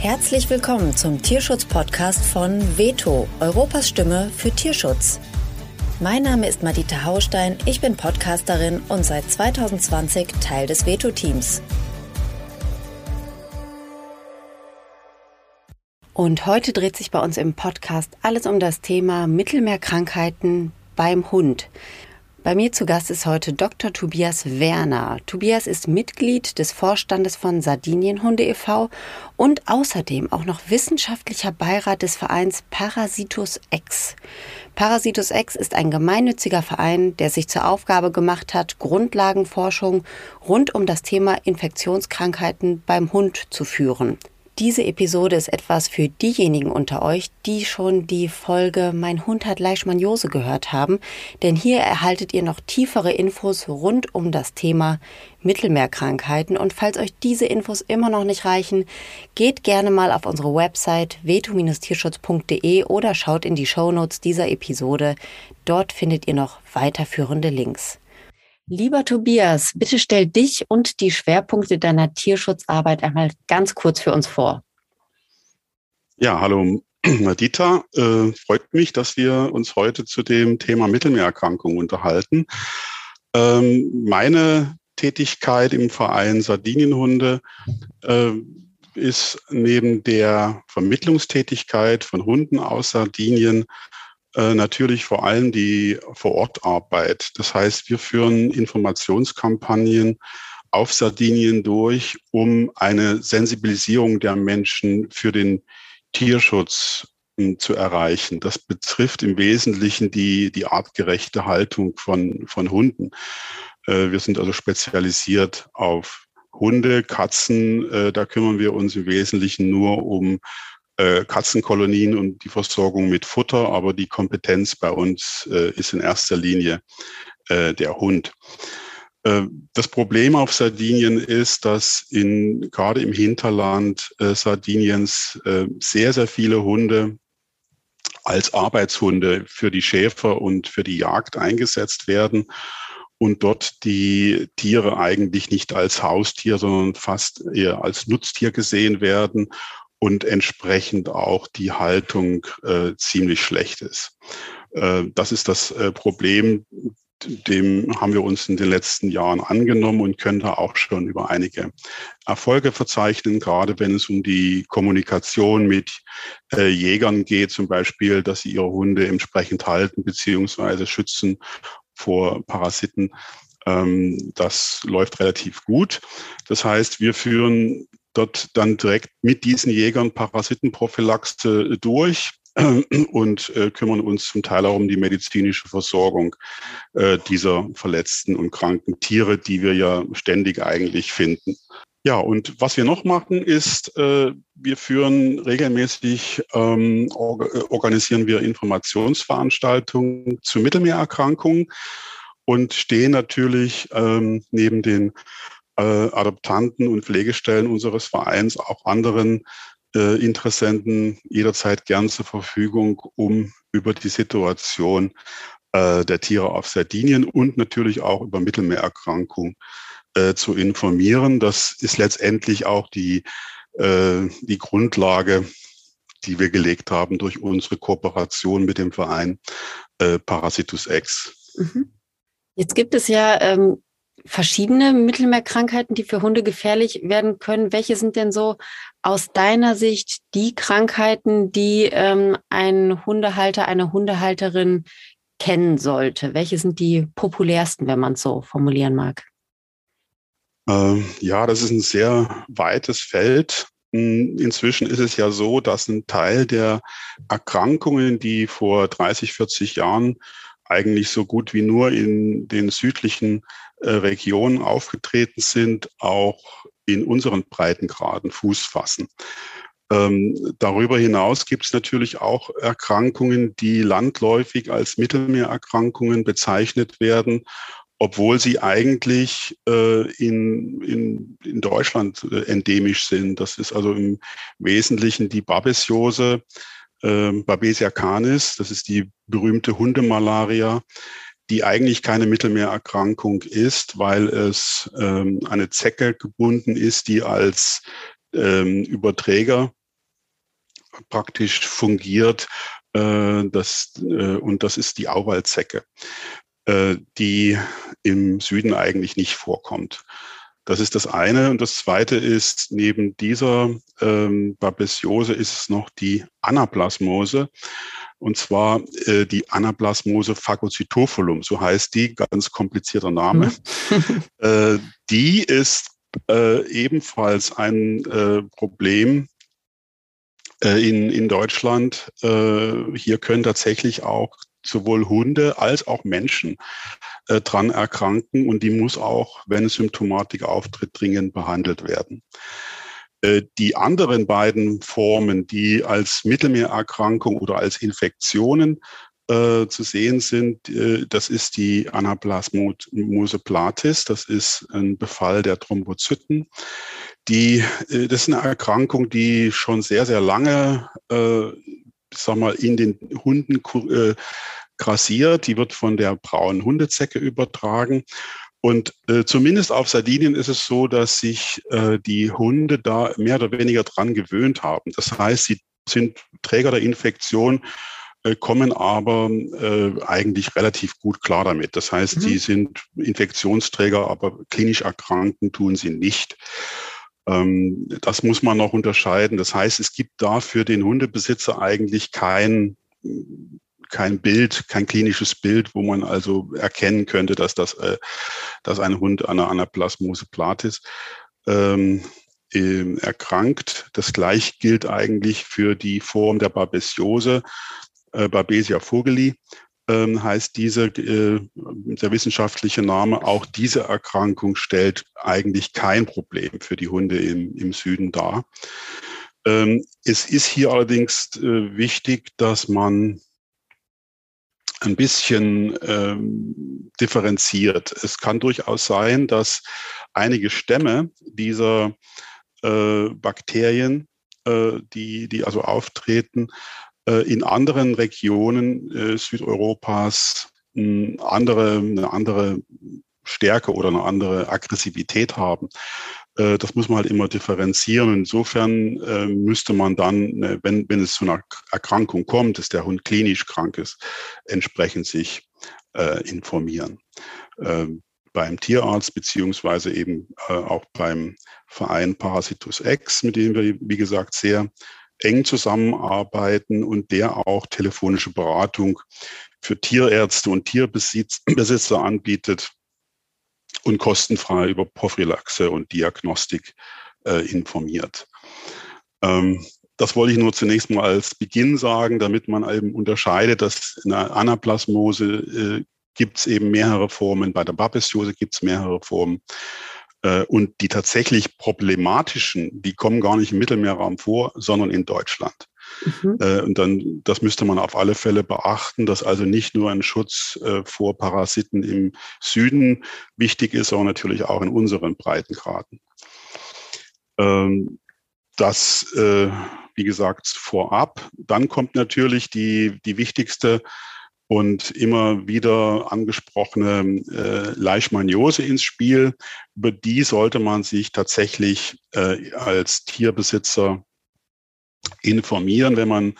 Herzlich willkommen zum Tierschutz-Podcast von Veto, Europas Stimme für Tierschutz. Mein Name ist Madita Haustein, ich bin Podcasterin und seit 2020 Teil des Veto-Teams. Und heute dreht sich bei uns im Podcast alles um das Thema Mittelmeerkrankheiten beim Hund. Bei mir zu Gast ist heute Dr. Tobias Werner. Tobias ist Mitglied des Vorstandes von Sardinienhunde e.V. und außerdem auch noch wissenschaftlicher Beirat des Vereins Parasitus X. Parasitus X ist ein gemeinnütziger Verein, der sich zur Aufgabe gemacht hat, Grundlagenforschung rund um das Thema Infektionskrankheiten beim Hund zu führen. Diese Episode ist etwas für diejenigen unter euch, die schon die Folge Mein Hund hat Leishmaniose gehört haben, denn hier erhaltet ihr noch tiefere Infos rund um das Thema Mittelmeerkrankheiten und falls euch diese Infos immer noch nicht reichen, geht gerne mal auf unsere Website veto-tierschutz.de oder schaut in die Shownotes dieser Episode. Dort findet ihr noch weiterführende Links. Lieber Tobias, bitte stell dich und die Schwerpunkte deiner Tierschutzarbeit einmal ganz kurz für uns vor. Ja, hallo Nadita. Äh, freut mich, dass wir uns heute zu dem Thema Mittelmeererkrankungen unterhalten. Ähm, meine Tätigkeit im Verein Sardinienhunde äh, ist neben der Vermittlungstätigkeit von Hunden aus Sardinien äh, natürlich vor allem die Vorortarbeit. Das heißt, wir führen Informationskampagnen auf Sardinien durch, um eine Sensibilisierung der Menschen für den Tierschutz hm, zu erreichen. Das betrifft im Wesentlichen die, die artgerechte Haltung von, von Hunden. Äh, wir sind also spezialisiert auf Hunde, Katzen. Äh, da kümmern wir uns im Wesentlichen nur um äh, Katzenkolonien und die Versorgung mit Futter, aber die Kompetenz bei uns äh, ist in erster Linie äh, der Hund. Äh, das Problem auf Sardinien ist, dass in, gerade im Hinterland äh, Sardiniens sehr, sehr viele Hunde als Arbeitshunde für die Schäfer und für die Jagd eingesetzt werden und dort die Tiere eigentlich nicht als Haustier, sondern fast eher als Nutztier gesehen werden und entsprechend auch die Haltung äh, ziemlich schlecht ist. Äh, das ist das äh, Problem, dem haben wir uns in den letzten Jahren angenommen und können da auch schon über einige Erfolge verzeichnen, gerade wenn es um die Kommunikation mit äh, Jägern geht, zum Beispiel, dass sie ihre Hunde entsprechend halten beziehungsweise schützen vor Parasiten. Ähm, das läuft relativ gut. Das heißt, wir führen dort dann direkt mit diesen Jägern Parasitenprophylaxe durch äh, und äh, kümmern uns zum Teil auch um die medizinische Versorgung äh, dieser verletzten und kranken Tiere, die wir ja ständig eigentlich finden. Ja, und was wir noch machen, ist, äh, wir führen regelmäßig, ähm, or äh, organisieren wir Informationsveranstaltungen zu Mittelmeererkrankungen und stehen natürlich ähm, neben den äh, Adoptanten und Pflegestellen unseres Vereins auch anderen äh, Interessenten jederzeit gern zur Verfügung, um über die Situation äh, der Tiere auf Sardinien und natürlich auch über Mittelmeererkrankungen äh, zu informieren. Das ist letztendlich auch die, äh, die Grundlage, die wir gelegt haben durch unsere Kooperation mit dem Verein äh, Parasitus X. Mhm. Jetzt gibt es ja ähm, verschiedene Mittelmeerkrankheiten, die für Hunde gefährlich werden können. Welche sind denn so aus deiner Sicht die Krankheiten, die ähm, ein Hundehalter, eine Hundehalterin kennen sollte? Welche sind die populärsten, wenn man es so formulieren mag? Ähm, ja, das ist ein sehr weites Feld. Hm, inzwischen ist es ja so, dass ein Teil der Erkrankungen, die vor 30, 40 Jahren eigentlich so gut wie nur in den südlichen Regionen aufgetreten sind, auch in unseren Breitengraden Fuß fassen. Ähm, darüber hinaus gibt es natürlich auch Erkrankungen, die landläufig als Mittelmeererkrankungen bezeichnet werden, obwohl sie eigentlich äh, in, in, in Deutschland äh, endemisch sind. Das ist also im Wesentlichen die Babesiose, ähm, Babesia canis, das ist die berühmte Hundemalaria, die eigentlich keine Mittelmeererkrankung ist, weil es ähm, eine Zecke gebunden ist, die als ähm, Überträger praktisch fungiert. Äh, das, äh, und das ist die Auwaldzecke, äh, die im Süden eigentlich nicht vorkommt. Das ist das eine. Und das zweite ist, neben dieser ähm, Babesiose ist es noch die Anaplasmose. Und zwar äh, die Anaplasmose phagocytophilum, so heißt die, ganz komplizierter Name. Mhm. äh, die ist äh, ebenfalls ein äh, Problem äh, in, in Deutschland. Äh, hier können tatsächlich auch sowohl Hunde als auch Menschen äh, dran erkranken und die muss auch, wenn Symptomatik auftritt, dringend behandelt werden. Äh, die anderen beiden Formen, die als Mittelmeererkrankung oder als Infektionen äh, zu sehen sind, äh, das ist die Anaplasmose platis, das ist ein Befall der Thrombozyten. Die, äh, das ist eine Erkrankung, die schon sehr, sehr lange, äh, sag mal, in den Hunden äh, grassiert. Die wird von der braunen Hundezecke übertragen. Und äh, zumindest auf Sardinien ist es so, dass sich äh, die Hunde da mehr oder weniger dran gewöhnt haben. Das heißt, sie sind Träger der Infektion, äh, kommen aber äh, eigentlich relativ gut klar damit. Das heißt, mhm. sie sind Infektionsträger, aber klinisch erkranken tun sie nicht. Ähm, das muss man noch unterscheiden. Das heißt, es gibt da für den Hundebesitzer eigentlich kein kein Bild, kein klinisches Bild, wo man also erkennen könnte, dass das, äh, dass ein Hund an einer Anaplasmose platis ähm, äh, erkrankt. Das gleiche gilt eigentlich für die Form der Babesiose, äh, Babesia vogeli ähm, heißt diese, äh, der wissenschaftliche Name. Auch diese Erkrankung stellt eigentlich kein Problem für die Hunde im, im Süden dar. Ähm, es ist hier allerdings äh, wichtig, dass man ein bisschen ähm, differenziert. Es kann durchaus sein, dass einige Stämme dieser äh, Bakterien, äh, die, die also auftreten, äh, in anderen Regionen äh, Südeuropas eine andere, eine andere Stärke oder eine andere Aggressivität haben. Äh, das muss man halt immer differenzieren. Insofern äh, müsste man dann, äh, wenn, wenn es zu einer Erkrankung kommt, dass der Hund klinisch krank ist, entsprechend sich informieren. Ähm, beim Tierarzt beziehungsweise eben auch beim Verein Parasitus X, mit dem wir, wie gesagt, sehr eng zusammenarbeiten und der auch telefonische Beratung für Tierärzte und Tierbesitzer anbietet und kostenfrei über Prophylaxe und Diagnostik äh, informiert. Ähm, das wollte ich nur zunächst mal als Beginn sagen, damit man eben unterscheidet, dass in der Anaplasmose äh, gibt es eben mehrere Formen, bei der Babesiose gibt es mehrere Formen. Äh, und die tatsächlich problematischen, die kommen gar nicht im Mittelmeerraum vor, sondern in Deutschland. Mhm. Äh, und dann, das müsste man auf alle Fälle beachten, dass also nicht nur ein Schutz äh, vor Parasiten im Süden wichtig ist, sondern natürlich auch in unseren Breitengraden. Ähm, das, wie gesagt, vorab. Dann kommt natürlich die, die wichtigste und immer wieder angesprochene äh, Leishmaniose ins Spiel. Über die sollte man sich tatsächlich äh, als Tierbesitzer informieren, wenn man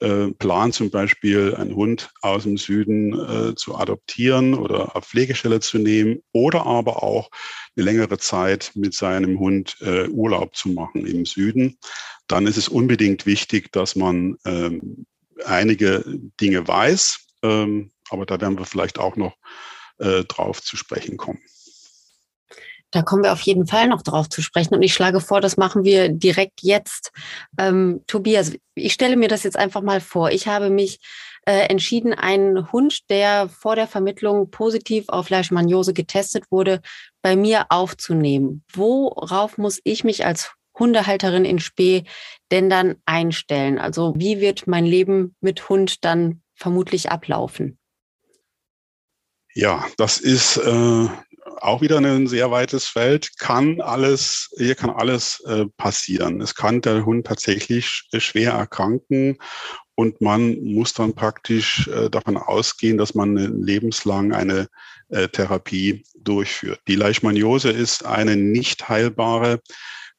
äh, plant, zum Beispiel einen Hund aus dem Süden äh, zu adoptieren oder auf Pflegestelle zu nehmen oder aber auch eine längere Zeit mit seinem Hund äh, Urlaub zu machen im Süden, dann ist es unbedingt wichtig, dass man ähm, einige Dinge weiß. Ähm, aber da werden wir vielleicht auch noch äh, drauf zu sprechen kommen. Da kommen wir auf jeden Fall noch drauf zu sprechen. Und ich schlage vor, das machen wir direkt jetzt. Ähm, Tobias, ich stelle mir das jetzt einfach mal vor. Ich habe mich äh, entschieden, einen Hund, der vor der Vermittlung positiv auf Leishmaniose getestet wurde, bei mir aufzunehmen. Worauf muss ich mich als Hundehalterin in Spee denn dann einstellen? Also wie wird mein Leben mit Hund dann vermutlich ablaufen? Ja, das ist äh, auch wieder ein sehr weites Feld, kann alles, hier kann alles äh, passieren. Es kann der Hund tatsächlich schwer erkranken und man muss dann praktisch äh, davon ausgehen, dass man lebenslang eine äh, Therapie durchführt. Die Leishmaniose ist eine nicht heilbare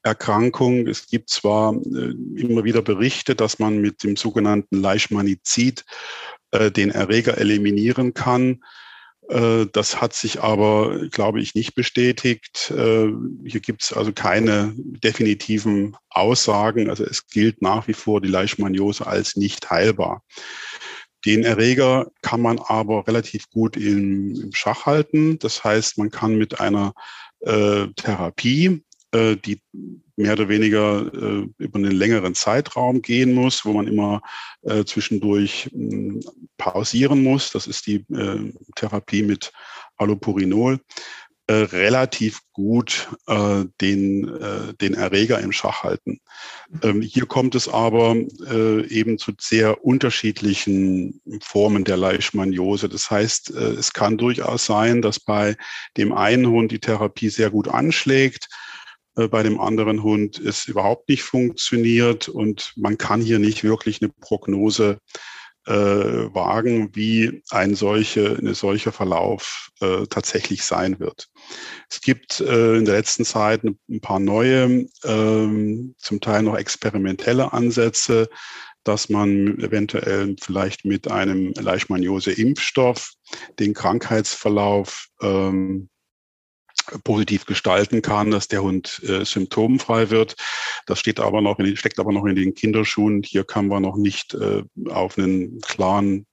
Erkrankung. Es gibt zwar äh, immer wieder Berichte, dass man mit dem sogenannten Leishmanizid äh, den Erreger eliminieren kann. Äh, das hat sich aber, glaube ich, nicht bestätigt. Äh, hier gibt es also keine definitiven Aussagen. Also es gilt nach wie vor die Leishmaniose als nicht heilbar. Den Erreger kann man aber relativ gut im, Schach halten. Das heißt, man kann mit einer Therapie, die mehr oder weniger äh, über einen längeren Zeitraum gehen muss, wo man immer äh, zwischendurch äh, pausieren muss. Das ist die äh, Therapie mit Allopurinol. Äh, relativ gut äh, den, äh, den Erreger im Schach halten. Ähm, hier kommt es aber äh, eben zu sehr unterschiedlichen Formen der Leishmaniose. Das heißt, äh, es kann durchaus sein, dass bei dem einen Hund die Therapie sehr gut anschlägt, äh, bei dem anderen Hund es überhaupt nicht funktioniert und man kann hier nicht wirklich eine Prognose äh, wagen, wie ein solche, eine solcher Verlauf äh, tatsächlich sein wird. Es gibt äh, in der letzten Zeit ein, ein paar neue, ähm, zum Teil noch experimentelle Ansätze, dass man eventuell vielleicht mit einem Leishmaniose-Impfstoff den Krankheitsverlauf ähm, positiv gestalten kann, dass der Hund äh, symptomfrei wird. Das steht aber noch in, steckt aber noch in den Kinderschuhen. Hier kann man noch nicht äh, auf einen klaren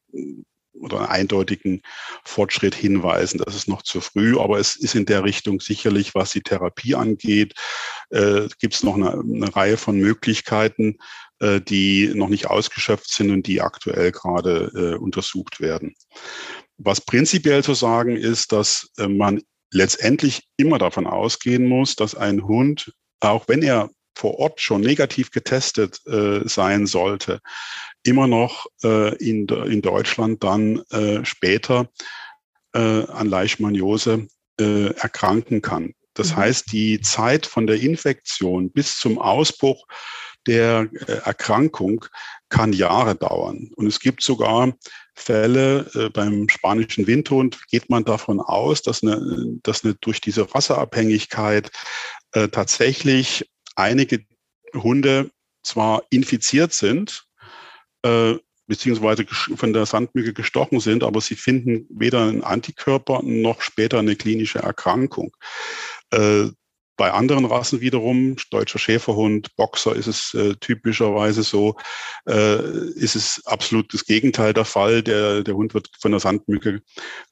oder einen eindeutigen Fortschritt hinweisen. Das ist noch zu früh, aber es ist in der Richtung sicherlich, was die Therapie angeht, äh, gibt es noch eine, eine, Reihe von Möglichkeiten, äh, die noch nicht ausgeschöpft sind und die aktuell gerade äh, untersucht werden. Was prinzipiell zu sagen ist, dass äh, man letztendlich immer davon ausgehen muss, dass ein Hund, auch wenn er vor Ort schon negativ getestet äh, sein sollte, immer noch äh, in, in Deutschland dann äh, später äh, an Leishmaniose äh, erkranken kann. Das mhm. heißt, die Zeit von der Infektion bis zum Ausbruch der äh, Erkrankung kann Jahre dauern. Und es gibt sogar Fälle äh, beim spanischen Windhund, geht man davon aus, dass, eine, dass eine durch diese Wasserabhängigkeit äh, tatsächlich einige Hunde zwar infiziert sind, äh, beziehungsweise von der Sandmücke gestochen sind, aber sie finden weder einen Antikörper noch später eine klinische Erkrankung. Bei anderen Rassen wiederum, deutscher Schäferhund, Boxer, ist es äh, typischerweise so, äh, ist es absolut das Gegenteil der Fall. Der, der Hund wird von der Sandmücke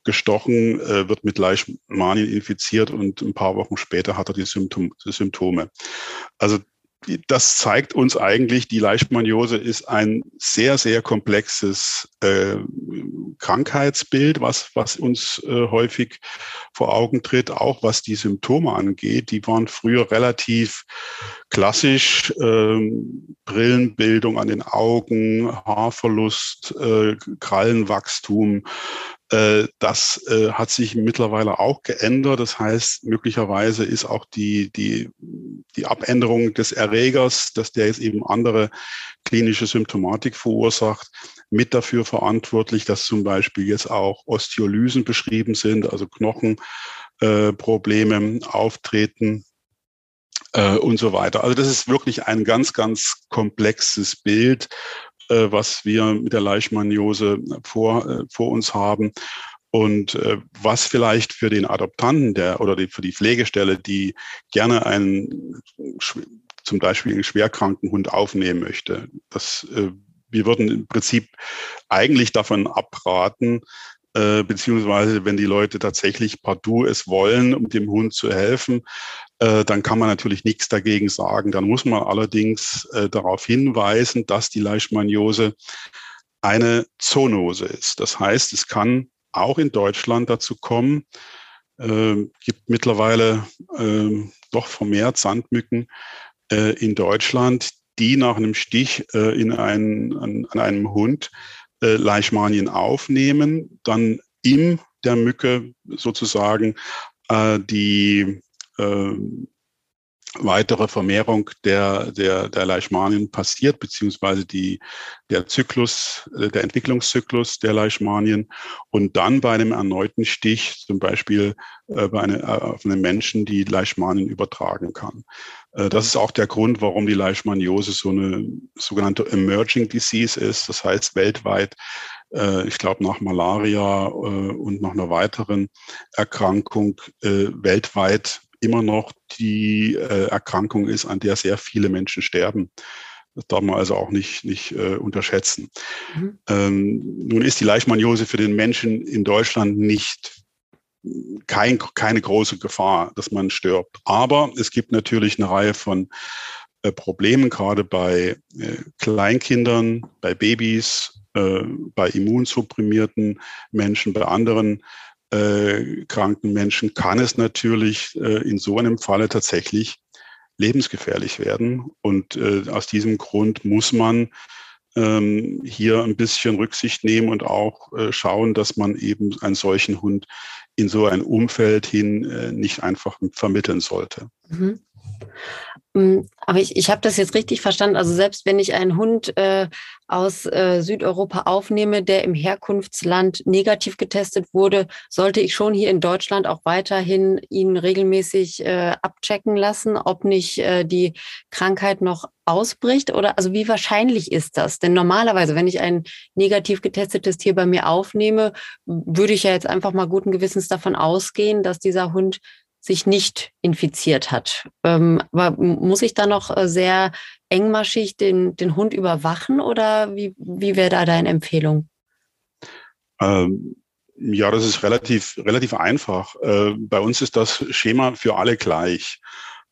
gestochen, äh, wird mit Leishmanien infiziert und ein paar Wochen später hat er die, Symptom Symptome. Also das zeigt uns eigentlich, die Leishmaniose ist ein sehr, sehr komplexes äh, Krankheitsbild, was, was uns äh, häufig vor Augen tritt, auch was die Symptome angeht. Die waren früher relativ klassisch, äh, Brillenbildung an den Augen, Haarverlust, äh, Krallenwachstum, das äh, hat sich mittlerweile auch geändert. Das heißt, möglicherweise ist auch die, die, die Abänderung des Erregers, dass der jetzt eben andere klinische Symptomatik verursacht, mit dafür verantwortlich, dass zum Beispiel jetzt auch Osteolysen beschrieben sind, also Knochenprobleme äh, auftreten äh, und so weiter. Also das ist wirklich ein ganz, ganz komplexes Bild äh, was wir mit der Leishmaniose vor, äh, vor uns haben. Und äh, was vielleicht für den Adoptanten der oder die, für die Pflegestelle, die gerne einen zum Beispiel einen schwerkranken Hund aufnehmen möchte, das äh, wir würden im Prinzip eigentlich davon abraten, äh, beziehungsweise wenn die Leute tatsächlich partout es wollen, um dem Hund zu helfen, äh, dann kann man natürlich nichts dagegen sagen. Dann muss man allerdings äh, darauf hinweisen, dass die Leishmaniose eine Zoonose ist. Das heißt, es kann auch in Deutschland dazu kommen, äh, gibt mittlerweile äh, doch vermehrt Sandmücken äh, in Deutschland, die nach einem Stich äh, in einen, an, an einem Hund äh, Leishmanien aufnehmen, dann in der Mücke sozusagen äh, die, äh, weitere Vermehrung der, der, der Leishmanien passiert, beziehungsweise die, der Zyklus, äh, der Entwicklungszyklus der Leishmanien und dann bei einem erneuten Stich, zum Beispiel äh, bei eine, äh, auf einen Menschen, die Leishmanien übertragen kann. Äh, das ist auch der Grund, warum die Leishmaniose so eine sogenannte Emerging Disease ist. Das heißt, weltweit äh, ich glaube, nach Malaria äh, und nach einer weiteren Erkrankung weltweit immer noch die äh, Erkrankung ist, an der sehr viele Menschen sterben. Das darf man also auch nicht, nicht äh, unterschätzen. Mhm. Ähm, nun ist die Leishmaniose für den Menschen in Deutschland nicht kein, keine große Gefahr, dass man stirbt. Aber es gibt natürlich eine Reihe von äh, Problemen, gerade bei äh, Kleinkindern, bei Babys, äh, bei immunsupprimierten Menschen, bei anderen äh, kranken Menschen kann es natürlich äh, in so einem Falle tatsächlich lebensgefährlich werden. Und äh, aus diesem Grund muss man ähm, hier ein bisschen Rücksicht nehmen und auch äh, schauen, dass man eben einen solchen Hund in so ein Umfeld hin äh, nicht einfach vermitteln sollte. Mhm. Mm, aber ich, ich habe das jetzt richtig verstanden. Also selbst wenn ich einen Hund äh, aus äh, Südeuropa aufnehme, der im Herkunftsland negativ getestet wurde, sollte ich schon hier in Deutschland auch weiterhin ihn regelmäßig äh, abchecken lassen, ob nicht äh, die Krankheit noch ausbricht oder also wie wahrscheinlich ist das? Denn normalerweise, wenn ich ein negativ getestetes Tier bei mir aufnehme, würde ich ja jetzt einfach mal guten Gewissens davon ausgehen, dass dieser Hund sich nicht infiziert hat. Ähm, aber muss ich da noch äh, sehr engmaschig den, den Hund überwachen oder wie, wie wäre da deine Empfehlung? Ähm, ja, das ist relativ, relativ einfach. Äh, bei uns ist das Schema für alle gleich.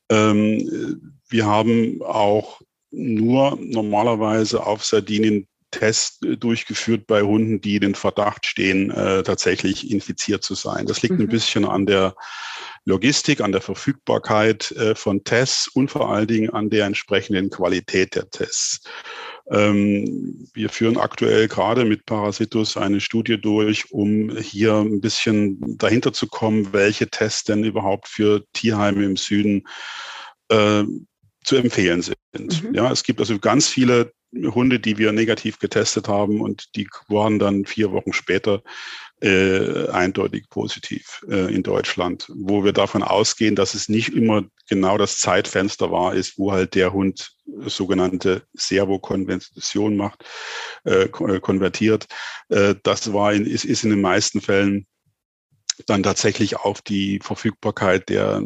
Ähm, wir haben auch nur normalerweise auf Sardinien Test durchgeführt bei Hunden, die den Verdacht stehen, äh, tatsächlich infiziert zu sein. Das liegt mhm. ein bisschen an der Logistik, an der Verfügbarkeit äh, von Tests und vor allen Dingen an der entsprechenden Qualität der Tests. Ähm, wir führen aktuell gerade mit Parasitus eine Studie durch, um hier ein bisschen dahinter zu kommen, welche Tests denn überhaupt für Tierheime im Süden äh, zu empfehlen sind. Mhm. Ja, es gibt also ganz viele Hunde, die wir negativ getestet haben und die waren dann vier Wochen später äh, eindeutig positiv äh, in Deutschland, wo wir davon ausgehen, dass es nicht immer genau das Zeitfenster war, ist, wo halt der Hund sogenannte Servokonversion macht, äh, äh, konvertiert. Äh, das war in, ist, ist in den meisten Fällen dann tatsächlich auf die Verfügbarkeit der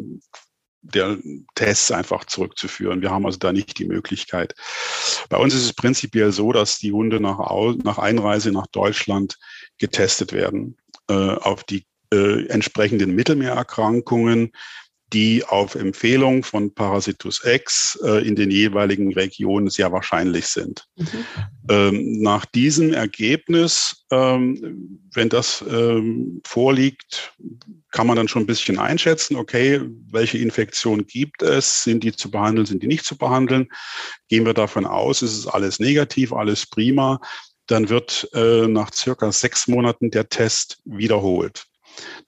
der Tests einfach zurückzuführen. Wir haben also da nicht die Möglichkeit. Bei uns ist es prinzipiell so, dass die Hunde nach, nach Einreise nach Deutschland getestet werden äh, auf die äh, entsprechenden Mittelmeererkrankungen, die auf Empfehlung von Parasitus X äh, in den jeweiligen Regionen sehr wahrscheinlich sind. Mhm. Ähm, nach diesem Ergebnis, ähm, wenn das ähm, vorliegt, kann man dann schon ein bisschen einschätzen, okay, welche Infektion gibt es, sind die zu behandeln, sind die nicht zu behandeln. Gehen wir davon aus, ist es alles negativ, alles prima, dann wird äh, nach circa sechs Monaten der Test wiederholt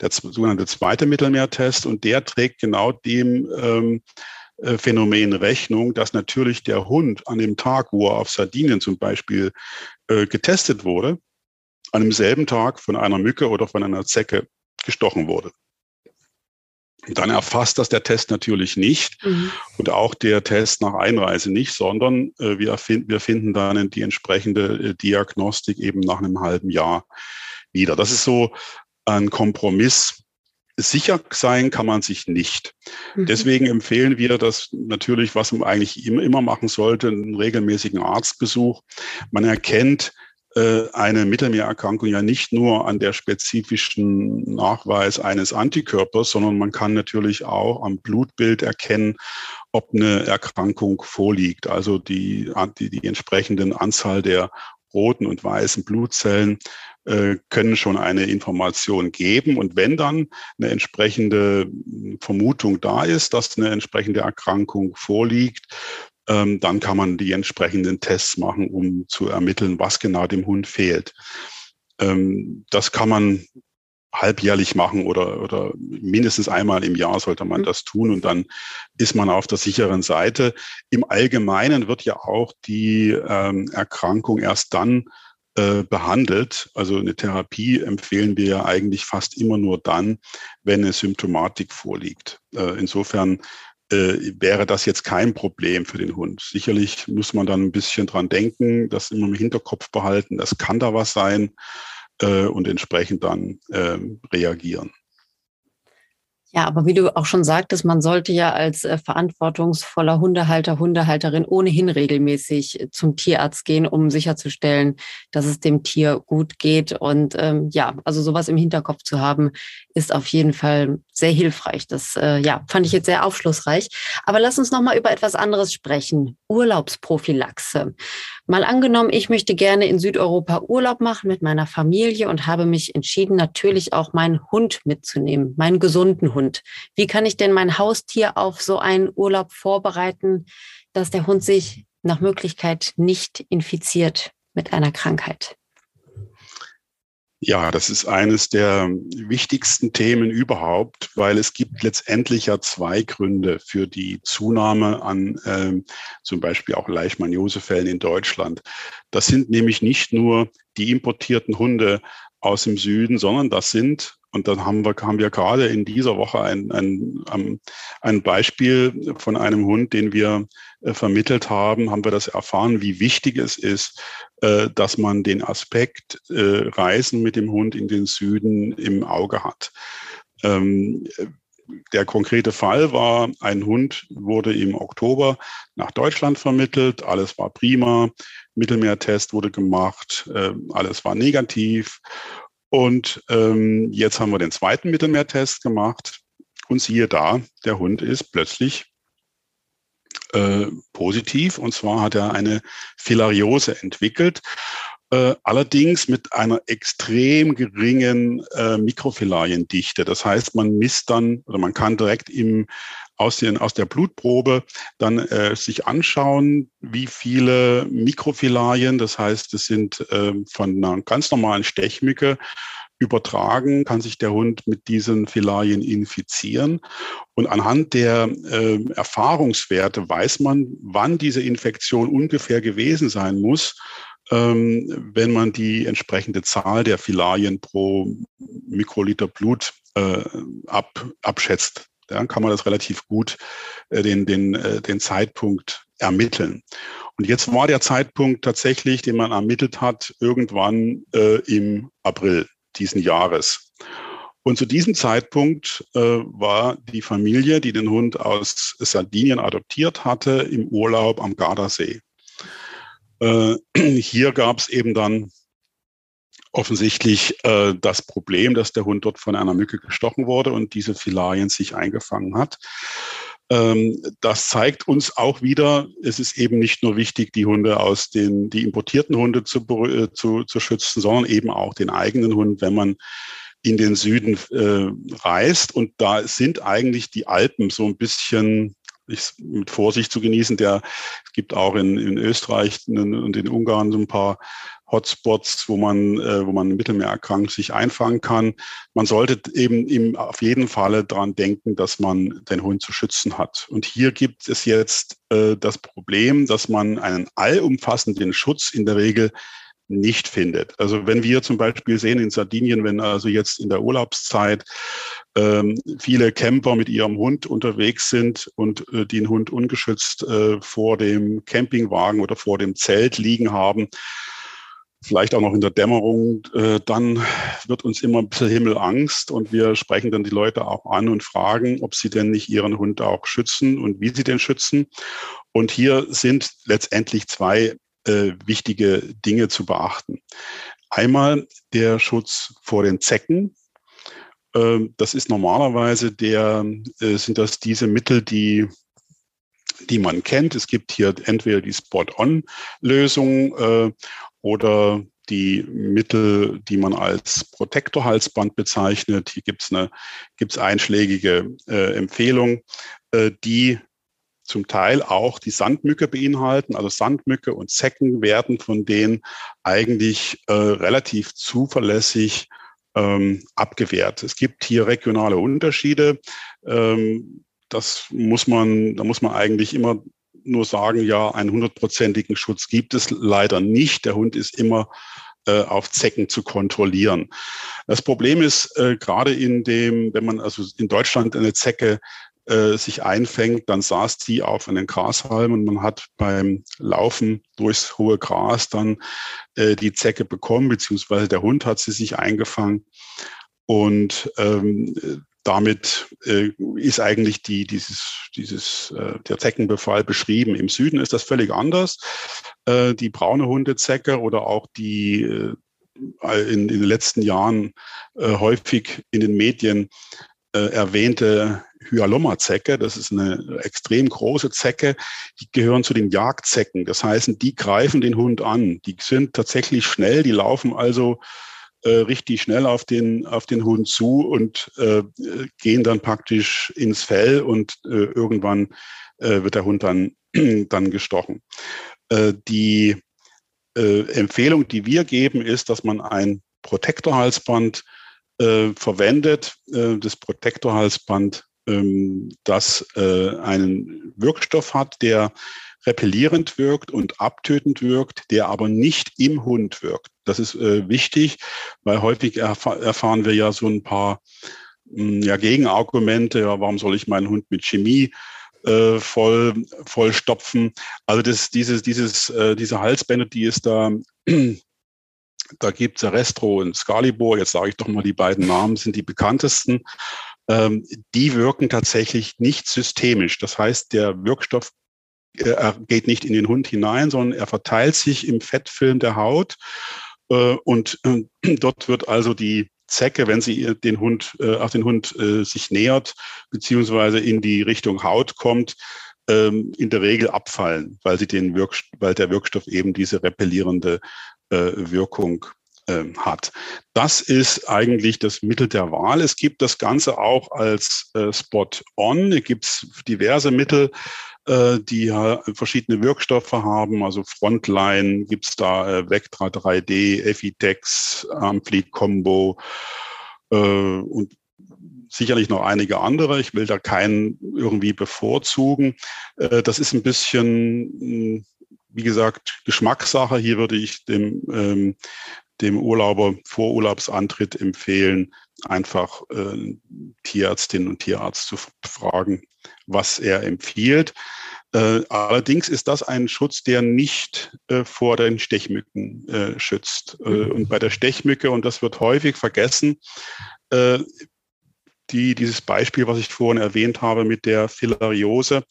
der sogenannte zweite Mittelmeertest und der trägt genau dem ähm, äh, Phänomen Rechnung, dass natürlich der Hund an dem Tag, wo er auf Sardinien zum Beispiel äh, getestet wurde, an demselben Tag von einer Mücke oder von einer Zecke gestochen wurde. dann erfasst das der Test natürlich nicht mhm. und auch der Test nach Einreise nicht, sondern äh, wir, find, wir finden dann die entsprechende äh, Diagnostik eben nach einem halben Jahr wieder. Das ist so ein Kompromiss. Sicher sein kann man sich nicht. Mhm. Deswegen empfehlen wir das natürlich, was man eigentlich immer machen sollte, einen regelmäßigen Arztbesuch. Man erkennt äh, eine Mittelmeererkrankung ja nicht nur an der spezifischen Nachweis eines Antikörpers, sondern man kann natürlich auch am Blutbild erkennen, ob eine Erkrankung vorliegt. Also die, die, die entsprechenden Anzahl der roten und weißen Blutzellen können schon eine Information geben. Und wenn dann eine entsprechende Vermutung da ist, dass eine entsprechende Erkrankung vorliegt, ähm, dann kann man die entsprechenden Tests machen, um zu ermitteln, was genau dem Hund fehlt. Ähm, das kann man halbjährlich machen oder, oder mindestens einmal im Jahr sollte man mhm. das tun und dann ist man auf der sicheren Seite. Im Allgemeinen wird ja auch die ähm, Erkrankung erst dann äh, behandelt. Also eine Therapie empfehlen wir ja eigentlich fast immer nur dann, wenn eine Symptomatik vorliegt. Äh, insofern äh, wäre das jetzt kein Problem für den Hund. Sicherlich muss man dann ein bisschen dran denken, das immer im Hinterkopf behalten, das kann da was sein äh, und entsprechend dann äh, reagieren. Ja, aber wie du auch schon sagtest, man sollte ja als äh, verantwortungsvoller Hundehalter, Hundehalterin ohnehin regelmäßig äh, zum Tierarzt gehen, um sicherzustellen, dass es dem Tier gut geht. Und ähm, ja, also sowas im Hinterkopf zu haben, ist auf jeden Fall sehr hilfreich. Das äh, ja, fand ich jetzt sehr aufschlussreich. Aber lass uns noch mal über etwas anderes sprechen. Urlaubsprophylaxe. Mal angenommen, ich möchte gerne in Südeuropa Urlaub machen mit meiner Familie und habe mich entschieden, natürlich auch meinen Hund mitzunehmen, meinen gesunden Hund. Hund. Wie kann ich denn mein Haustier auf so einen Urlaub vorbereiten, dass der Hund sich nach Möglichkeit nicht infiziert mit einer Krankheit? Ja, das ist eines der wichtigsten Themen überhaupt, weil es gibt letztendlich ja zwei Gründe für die Zunahme an äh, zum Beispiel auch Leishmaniosefällen in Deutschland. Das sind nämlich nicht nur die importierten Hunde aus dem Süden, sondern das sind und dann haben wir, haben wir gerade in dieser Woche ein, ein, ein Beispiel von einem Hund, den wir äh, vermittelt haben, haben wir das erfahren, wie wichtig es ist, äh, dass man den Aspekt äh, Reisen mit dem Hund in den Süden im Auge hat. Ähm, der konkrete Fall war, ein Hund wurde im Oktober nach Deutschland vermittelt, alles war prima, Mittelmeertest wurde gemacht, alles war negativ. Und ähm, jetzt haben wir den zweiten Mittelmeertest gemacht. Und siehe da, der Hund ist plötzlich äh, positiv. Und zwar hat er eine Filariose entwickelt, äh, allerdings mit einer extrem geringen äh, Mikrofilariendichte. Das heißt, man misst dann oder man kann direkt im aus, den, aus der Blutprobe dann äh, sich anschauen, wie viele Mikrofilarien, das heißt, es sind äh, von einer ganz normalen Stechmücke übertragen, kann sich der Hund mit diesen Filarien infizieren. Und anhand der äh, Erfahrungswerte weiß man, wann diese Infektion ungefähr gewesen sein muss, ähm, wenn man die entsprechende Zahl der Filarien pro Mikroliter Blut äh, ab, abschätzt dann kann man das relativ gut äh, den, den, äh, den Zeitpunkt ermitteln. Und jetzt war der Zeitpunkt tatsächlich, den man ermittelt hat, irgendwann äh, im April diesen Jahres. Und zu diesem Zeitpunkt äh, war die Familie, die den Hund aus Sardinien adoptiert hatte, im Urlaub am Gardasee. Äh, hier gab es eben dann offensichtlich äh, das Problem, dass der Hund dort von einer Mücke gestochen wurde und diese Filarien sich eingefangen hat. Ähm, das zeigt uns auch wieder, es ist eben nicht nur wichtig, die Hunde aus den, die importierten Hunde zu, äh, zu, zu schützen, sondern eben auch den eigenen Hund, wenn man in den Süden äh, reist. Und da sind eigentlich die Alpen so ein bisschen ich, mit Vorsicht zu genießen. Der, es gibt auch in, in Österreich und in Ungarn so ein paar Hotspots, wo man, äh, wo man mittelmeererkrankt sich einfangen kann. Man sollte eben, eben auf jeden Falle daran denken, dass man den Hund zu schützen hat. Und hier gibt es jetzt äh, das Problem, dass man einen allumfassenden Schutz in der Regel nicht findet. Also wenn wir zum Beispiel sehen in Sardinien, wenn also jetzt in der Urlaubszeit ähm, viele Camper mit ihrem Hund unterwegs sind und äh, den Hund ungeschützt äh, vor dem Campingwagen oder vor dem Zelt liegen haben, vielleicht auch noch in der Dämmerung, äh, dann wird uns immer ein bisschen Himmelangst und wir sprechen dann die Leute auch an und fragen, ob sie denn nicht ihren Hund auch schützen und wie sie den schützen. Und hier sind letztendlich zwei äh, wichtige Dinge zu beachten. Einmal der Schutz vor den Zecken. Äh, das ist normalerweise der, äh, sind das diese Mittel, die die man kennt. Es gibt hier entweder die Spot-on-Lösung äh, oder die Mittel, die man als Protektorhalsband bezeichnet. Hier gibt es eine gibt's einschlägige äh, Empfehlung, äh, die zum Teil auch die Sandmücke beinhalten. Also Sandmücke und Zecken werden von denen eigentlich äh, relativ zuverlässig ähm, abgewehrt. Es gibt hier regionale Unterschiede. Ähm, das muss man, da muss man eigentlich immer nur sagen, ja, einen hundertprozentigen Schutz gibt es leider nicht. Der Hund ist immer äh, auf Zecken zu kontrollieren. Das Problem ist äh, gerade in dem, wenn man also in Deutschland eine Zecke äh, sich einfängt, dann saß die auf einen Grashalm und man hat beim Laufen durchs hohe Gras dann äh, die Zecke bekommen, beziehungsweise der Hund hat sie sich eingefangen. Und ähm, damit äh, ist eigentlich die, dieses, dieses, äh, der Zeckenbefall beschrieben. Im Süden ist das völlig anders. Äh, die braune Hundezecke oder auch die äh, in, in den letzten Jahren äh, häufig in den Medien äh, erwähnte Hyalomma-Zecke, das ist eine extrem große Zecke, die gehören zu den Jagdzecken. Das heißt, die greifen den Hund an. Die sind tatsächlich schnell, die laufen also äh, richtig schnell auf den, auf den Hund zu und äh, gehen dann praktisch ins Fell und äh, irgendwann äh, wird der Hund dann, dann gestochen. Äh, die äh, Empfehlung, die wir geben, ist, dass man ein Protektorhalsband verwendet, das Protektorhalsband, ähm, das einen Wirkstoff hat, der repellierend wirkt und abtötend wirkt, der aber nicht im Hund wirkt. Das ist äh, wichtig, weil häufig erf erfahren wir ja so ein paar mh, hm, ja, Gegenargumente. Ja, warum soll ich meinen Hund mit Chemie äh, voll, voll stopfen? Also das, dieses, dieses, äh, diese Halsbänder, die es da da gibt es Restro und Scalibor, jetzt sage ich doch mal die beiden Namen, sind die bekanntesten. Ähm, die wirken tatsächlich nicht systemisch. Das heißt, der Wirkstoff er geht nicht in den Hund hinein, sondern er verteilt sich im Fettfilm der Haut. Äh, und äh, dort wird also die Zecke, wenn sie den Hund, äh, auf den Hund sich nähert, beziehungsweise in die Richtung Haut kommt, ähm, in der Regel abfallen, weil sie den Wirk weil der Wirkstoff eben diese repellierende Wirkung ähm, hat. Das ist eigentlich das Mittel der Wahl. Es gibt das Ganze auch als Spot-on. Es gibt diverse Mittel, die verschiedene Wirkstoffe haben. Also Frontline gibt es da Vectra 3D, Effitex, Ampli Combo und sicherlich noch einige andere. Ich will da keinen irgendwie bevorzugen. das ist ein bisschen wie gesagt, Geschmackssache. Hier würde ich dem, ähm, dem Urlauber vor Urlaubsantritt empfehlen, einfach äh, Tierärztin und Tierarzt zu fragen, was er empfiehlt. Äh, allerdings ist das ein Schutz, der nicht äh, vor den Stechmücken äh, schützt. Äh, mhm. und bei der Stechmücke, und das wird häufig vergessen, äh, die, dieses Beispiel, was ich vorhin erwähnt habe mit der Filariose,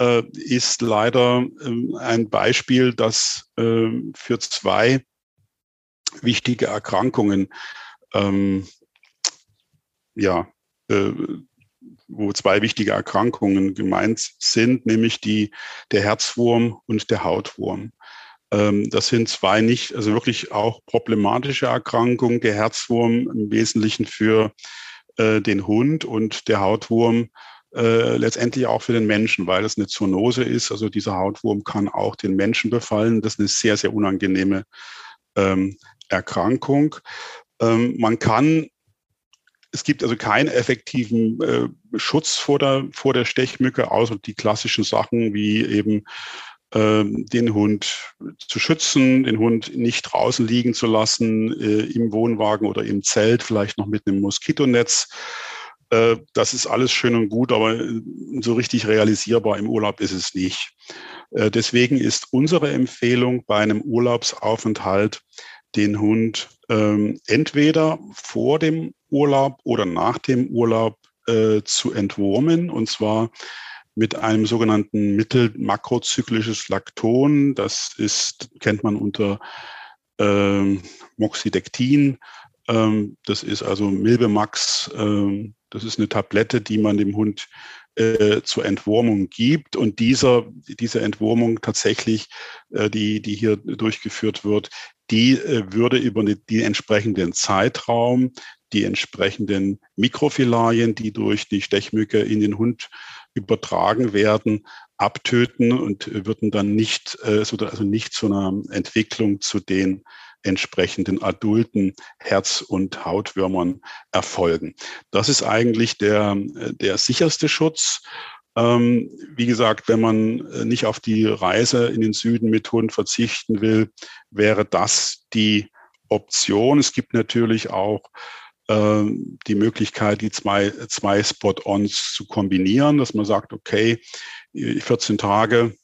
äh, ist leider äh, ein Beispiel, das äh, für zwei wichtige Erkrankungen, ähm, ja, äh, wo zwei wichtige Erkrankungen gemeint sind, nämlich die, der Herzwurm und der Hautwurm. Ähm, das sind zwei nicht, also wirklich auch problematische Erkrankungen. Der Herzwurm im Wesentlichen für äh, den Hund und der Hautwurm äh, letztendlich auch für den Menschen, weil es eine Zoonose ist. Also dieser Hautwurm kann auch den Menschen befallen. Das ist eine sehr, sehr unangenehme ähm, Erkrankung. Ähm, man kann es gibt also keinen effektiven äh, Schutz vor der, vor der Stechmücke, außer die klassischen Sachen wie eben ähm, den Hund zu schützen, den Hund nicht draußen liegen zu lassen, äh, im Wohnwagen oder im Zelt, vielleicht noch mit einem Moskitonetz. Äh, das ist alles schön und gut, aber äh, so richtig realisierbar im Urlaub ist es nicht. Äh, deswegen ist unsere Empfehlung bei einem Urlaubsaufenthalt, den Hund ähm, entweder vor dem Urlaub oder nach dem Urlaub äh, zu entwurmen, und zwar mit einem sogenannten Mittel makrozyklisches Lakton. Das ist, kennt man unter ähm, Moxidectin. Ähm, das ist also Milbemax ähm, das ist eine Tablette, die man dem Hund äh, zur Entwurmung gibt. Und dieser, diese Entwurmung tatsächlich, äh, die, die hier durchgeführt wird, die äh, würde über die entsprechenden Zeitraum, die entsprechenden Mikrofilarien, die durch die Stechmücke in den Hund übertragen werden, abtöten und würden dann nicht, äh, also nicht zu einer Entwicklung zu den entsprechenden adulten Herz- und Hautwürmern erfolgen. Das ist eigentlich der, der sicherste Schutz. Ähm, wie gesagt, wenn man nicht auf die Reise in den Süden mit Hund verzichten will, wäre das die Option. Es gibt natürlich auch die Möglichkeit, die zwei, zwei Spot-ons zu kombinieren, dass man sagt, okay, 14 Tage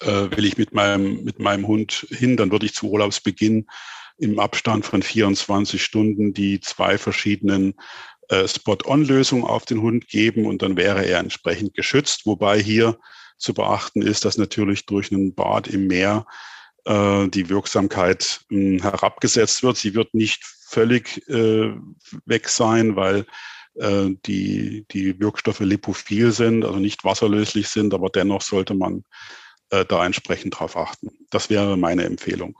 äh, will ich mit meinem, mit meinem Hund hin, dann würde ich zu Urlaubsbeginn im Abstand von 24 Stunden die zwei verschiedenen äh, Spot-on-Lösungen auf den Hund geben und dann wäre er entsprechend geschützt. Wobei hier zu beachten ist, dass natürlich durch einen Bad im Meer äh, die Wirksamkeit mh, hm, herabgesetzt wird. Sie wird nicht völlig äh, weg sein, weil äh, die, die Wirkstoffe lipophil sind, also nicht wasserlöslich sind, aber dennoch sollte man äh, da entsprechend drauf achten. Das wäre meine Empfehlung.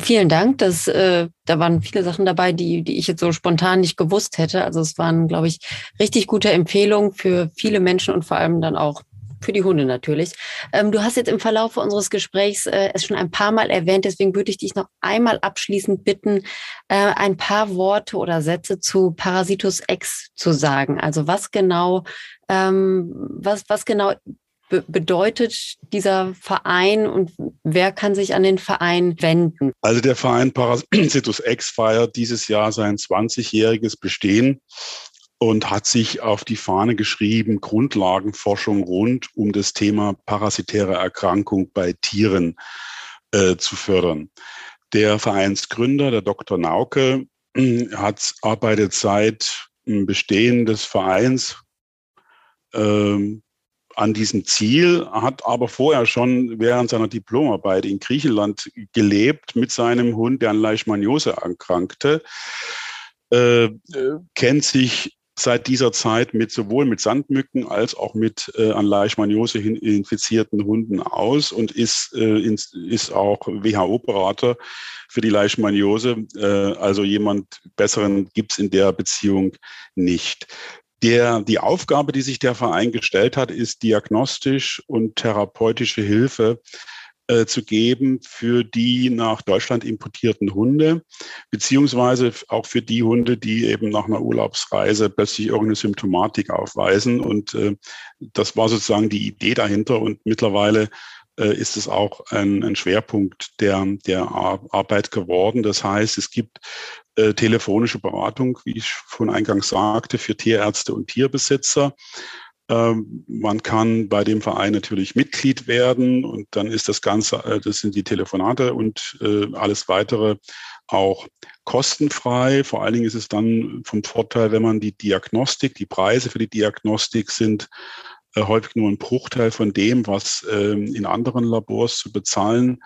Vielen Dank. Das, äh, da waren viele Sachen dabei, die, die ich jetzt so spontan nicht gewusst hätte. Also es waren, glaube ich, richtig gute Empfehlungen für viele Menschen und vor allem dann auch für die Hunde natürlich. Ähm, du hast jetzt im Verlauf unseres Gesprächs äh, es schon ein paar Mal erwähnt, deswegen würde ich dich noch einmal abschließend bitten, äh, ein paar Worte oder Sätze zu Parasitus X zu sagen. Also was genau, ähm, was, was genau bedeutet dieser Verein und wer kann sich an den Verein wenden? Also der Verein Parasitus X feiert dieses Jahr sein 20-jähriges Bestehen und hat sich auf die Fahne geschrieben, Grundlagenforschung rund um das Thema parasitäre Erkrankung bei Tieren äh, zu fördern. Der Vereinsgründer, der Dr. Nauke, hat, arbeitet seit Bestehen des Vereins ähm, an diesem Ziel, hat aber vorher schon während seiner Diplomarbeit in Griechenland gelebt mit seinem Hund, der an Leishmaniose erkrankte, äh, äh, kennt sich seit dieser Zeit mit sowohl mit Sandmücken als auch mit äh, an Leishmaniose infizierten Hunden aus und ist, äh, ins, ist auch WHO-Berater für die Leishmaniose. Äh, also jemand Besseren gibt's in der Beziehung nicht. Der, die Aufgabe, die sich der Verein gestellt hat, ist diagnostisch und therapeutische Hilfe äh, zu geben für die nach Deutschland importierten Hunde, beziehungsweise auch für die Hunde, die eben nach einer Urlaubsreise plötzlich irgendeine Symptomatik aufweisen. Und äh, das war sozusagen die Idee dahinter. Und mittlerweile äh, ist es auch ein, ein Schwerpunkt der, der Arbeit geworden. Das heißt, es gibt äh, telefonische Beratung, wie ich von eingangs sagte, für Tierärzte und Tierbesitzer. Ähm, man kann bei dem Verein natürlich Mitglied werden und dann ist das Ganze, äh, das sind die Telefonate und äh, alles weitere auch kostenfrei. Vor allen Dingen ist es dann vom Vorteil, wenn man die Diagnostik, die Preise für die Diagnostik sind äh, häufig nur ein Bruchteil von dem, was ähm, in anderen Labors zu bezahlen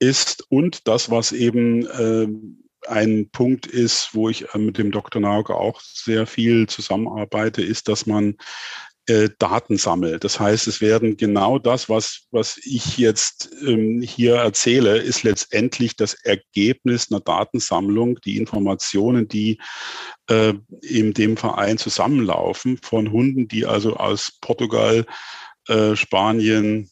ist. Und das, was eben ähm, ein Punkt ist, wo ich mit dem Dr. Nauke auch sehr viel zusammenarbeite, ist, dass man äh, Daten sammelt. Das heißt, es werden genau das, was, was ich jetzt ähm, hier erzähle, ist letztendlich das Ergebnis einer Datensammlung, die Informationen, die äh, in dem Verein zusammenlaufen von Hunden, die also aus Portugal, äh, Spanien,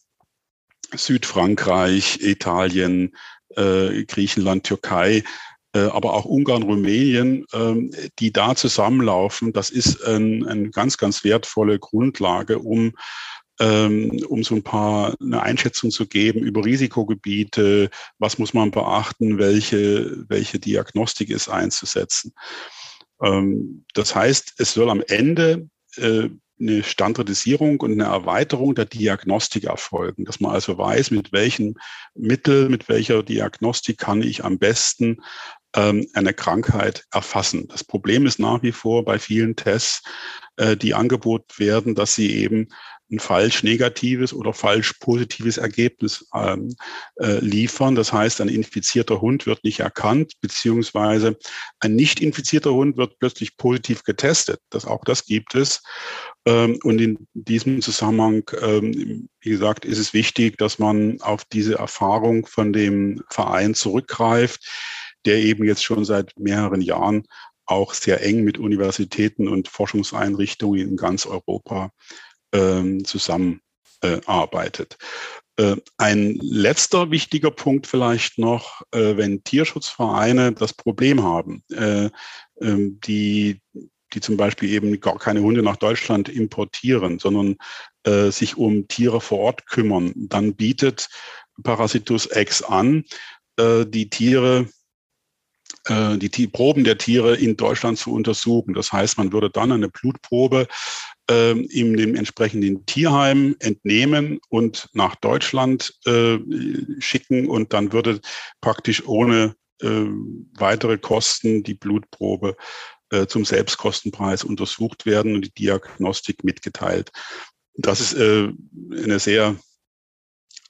Südfrankreich, Italien, äh, Griechenland, Türkei aber auch Ungarn, Rumänien, ähm, die da zusammenlaufen, das ist eine ein ganz, ganz wertvolle Grundlage, um ähm, um so ein paar eine Einschätzung zu geben über Risikogebiete, was muss man beachten, welche, welche Diagnostik ist einzusetzen. Ähm, das heißt, es soll am Ende äh, eine Standardisierung und eine Erweiterung der Diagnostik erfolgen, dass man also weiß, mit welchen Mitteln, mit welcher Diagnostik kann ich am besten ähm, eine Krankheit erfassen. Das Problem ist nach wie vor bei vielen Tests, äh, die angeboten werden, dass sie eben ein falsch negatives oder falsch positives Ergebnis ähm, äh, liefern. Das heißt, ein infizierter Hund wird nicht erkannt, beziehungsweise ein nicht infizierter Hund wird plötzlich positiv getestet. Das, auch das gibt es. Ähm, und in diesem Zusammenhang, ähm, wie gesagt, ist es wichtig, dass man auf diese Erfahrung von dem Verein zurückgreift der eben jetzt schon seit mehreren Jahren auch sehr eng mit Universitäten und Forschungseinrichtungen in ganz Europa ähm, zusammenarbeitet. Äh, ein letzter wichtiger Punkt vielleicht noch, äh, wenn Tierschutzvereine das Problem haben, äh, ähm, die die zum Beispiel eben gar keine Hunde nach Deutschland importieren, sondern äh, sich um Tiere vor Ort kümmern, dann bietet Parasitus X an, äh, die Tiere äh, die Proben der Tiere in Deutschland zu untersuchen. Das heißt, man würde dann eine Blutprobe äh, in dem entsprechenden Tierheim entnehmen und nach Deutschland äh, schicken und dann würde praktisch ohne äh, weitere Kosten die Blutprobe äh, zum Selbstkostenpreis untersucht werden und die Diagnostik mitgeteilt. Das ist äh, eine sehr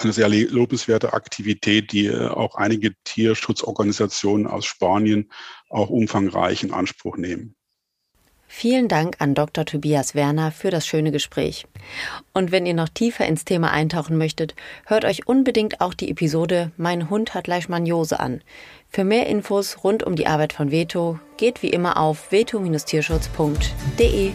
eine sehr lobenswerte Aktivität, die äh, auch einige Tierschutzorganisationen aus Spanien auch umfangreich in Anspruch nehmen. Vielen Dank an Dr. Tobias Werner für das schöne Gespräch. Und wenn ihr noch tiefer ins Thema eintauchen möchtet, hört euch unbedingt auch die Episode Mein Hund hat Leishmaniose an. Für mehr Infos rund um die Arbeit von Veto geht wie immer auf veto-tierschutz.de.